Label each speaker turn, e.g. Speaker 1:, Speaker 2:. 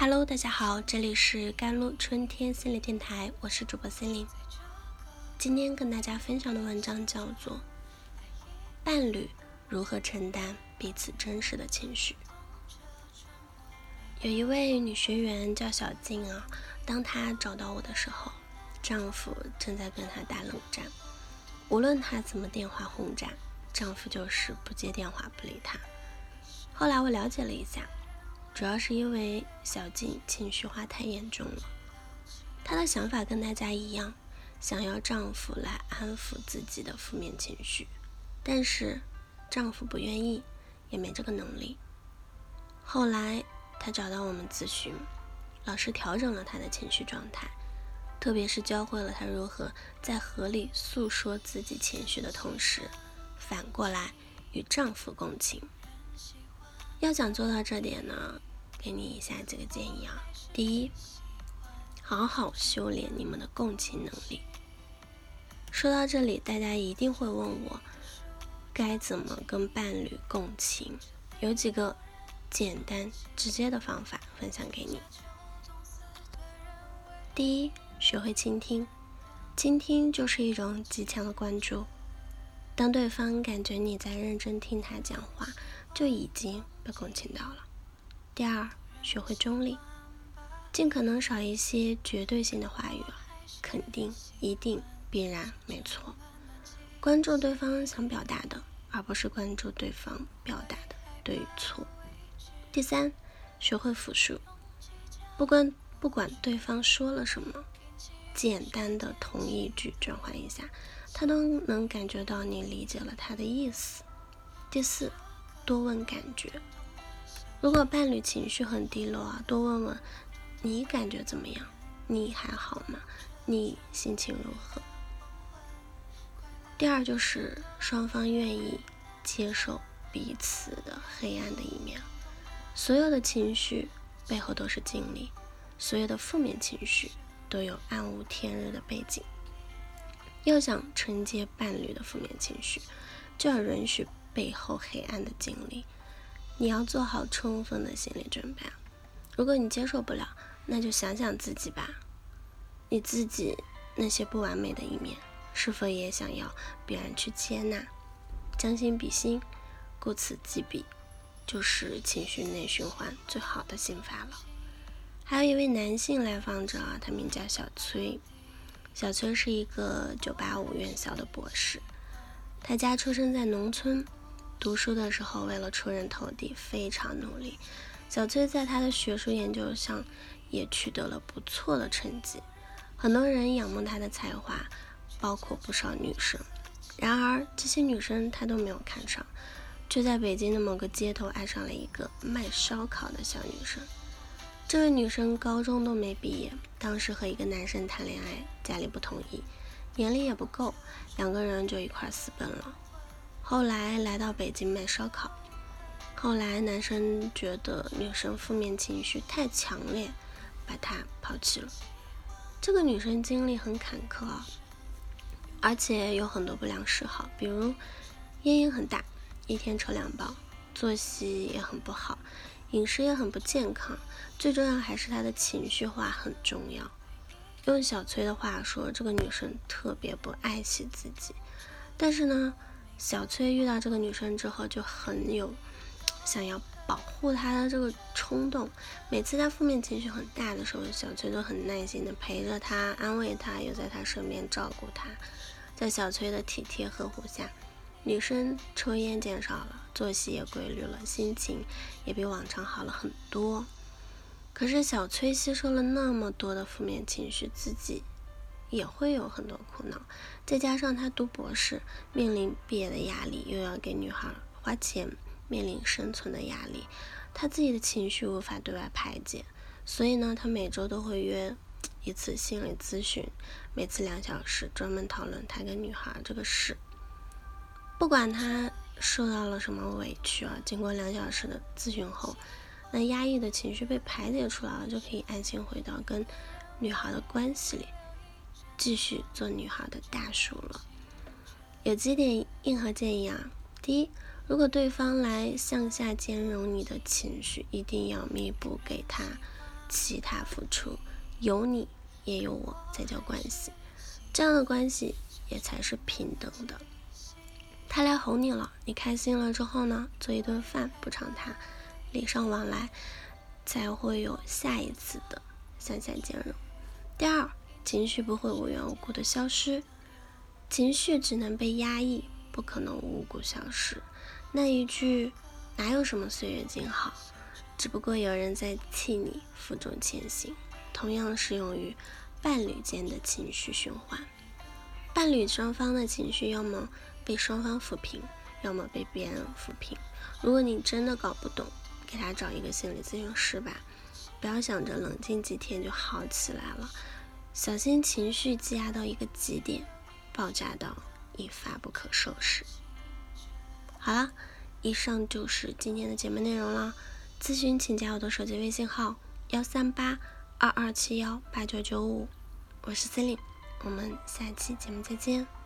Speaker 1: Hello，大家好，这里是甘露春天心理电台，我是主播心灵。今天跟大家分享的文章叫做《伴侣如何承担彼此真实的情绪》。有一位女学员叫小静啊，当她找到我的时候，丈夫正在跟她打冷战，无论她怎么电话轰炸，丈夫就是不接电话不理她。后来我了解了一下。主要是因为小静情绪化太严重了，她的想法跟大家一样，想要丈夫来安抚自己的负面情绪，但是丈夫不愿意，也没这个能力。后来她找到我们咨询，老师调整了她的情绪状态，特别是教会了她如何在合理诉说自己情绪的同时，反过来与丈夫共情。要想做到这点呢？给你以下几个建议啊。第一，好好修炼你们的共情能力。说到这里，大家一定会问我，该怎么跟伴侣共情？有几个简单直接的方法分享给你。第一，学会倾听。倾听就是一种极强的关注。当对方感觉你在认真听他讲话，就已经被共情到了。第二，学会中立，尽可能少一些绝对性的话语，肯定、一定、必然，没错。关注对方想表达的，而不是关注对方表达的对与错。第三，学会复述，不管不管对方说了什么，简单的同义句转换一下，他都能感觉到你理解了他的意思。第四，多问感觉。如果伴侣情绪很低落啊，多问问你感觉怎么样？你还好吗？你心情如何？第二就是双方愿意接受彼此的黑暗的一面。所有的情绪背后都是经历，所有的负面情绪都有暗无天日的背景。要想承接伴侣的负面情绪，就要允许背后黑暗的经历。你要做好充分的心理准备。如果你接受不了，那就想想自己吧，你自己那些不完美的一面，是否也想要别人去接纳？将心比心，顾此及彼，就是情绪内循环最好的心法了。还有一位男性来访者啊，他名叫小崔。小崔是一个985院校的博士，他家出生在农村。读书的时候，为了出人头地，非常努力。小崔在他的学术研究上也取得了不错的成绩，很多人仰慕他的才华，包括不少女生。然而，这些女生他都没有看上，却在北京的某个街头爱上了一个卖烧烤的小女生。这位女生高中都没毕业，当时和一个男生谈恋爱，家里不同意，年龄也不够，两个人就一块私奔了。后来来到北京卖烧烤，后来男生觉得女生负面情绪太强烈，把她抛弃了。这个女生经历很坎坷，而且有很多不良嗜好，比如烟瘾很大，一天抽两包，作息也很不好，饮食也很不健康，最重要还是她的情绪化很重要。用小崔的话说，这个女生特别不爱惜自己，但是呢。小崔遇到这个女生之后，就很有想要保护她的这个冲动。每次她负面情绪很大的时候，小崔都很耐心的陪着她，安慰她，又在她身边照顾她。在小崔的体贴呵护下，女生抽烟减少了，作息也规律了，心情也比往常好了很多。可是小崔吸收了那么多的负面情绪，自己。也会有很多苦恼，再加上他读博士，面临毕业的压力，又要给女孩花钱，面临生存的压力，他自己的情绪无法对外排解，所以呢，他每周都会约一次心理咨询，每次两小时，专门讨论他跟女孩这个事。不管他受到了什么委屈啊，经过两小时的咨询后，那压抑的情绪被排解出来了，就可以安心回到跟女孩的关系里。继续做女孩的大叔了。有几点硬核建议啊。第一，如果对方来向下兼容你的情绪，一定要弥补给他其他付出，有你也有我才叫关系，这样的关系也才是平等的。他来哄你了，你开心了之后呢，做一顿饭补偿他，礼尚往来，才会有下一次的向下兼容。第二，情绪不会无缘无故的消失，情绪只能被压抑，不可能无故消失。那一句哪有什么岁月静好，只不过有人在替你负重前行，同样适用于伴侣间的情绪循环。伴侣双方的情绪要么被双方抚平，要么被别人抚平。如果你真的搞不懂，给他找一个心理咨询师吧。不要想着冷静几天就好起来了，小心情绪积压到一个极点，爆炸到一发不可收拾。好了，以上就是今天的节目内容了。咨询请加我的手机微信号：幺三八二二七幺八九九五，我是 c e l i n e 我们下期节目再见。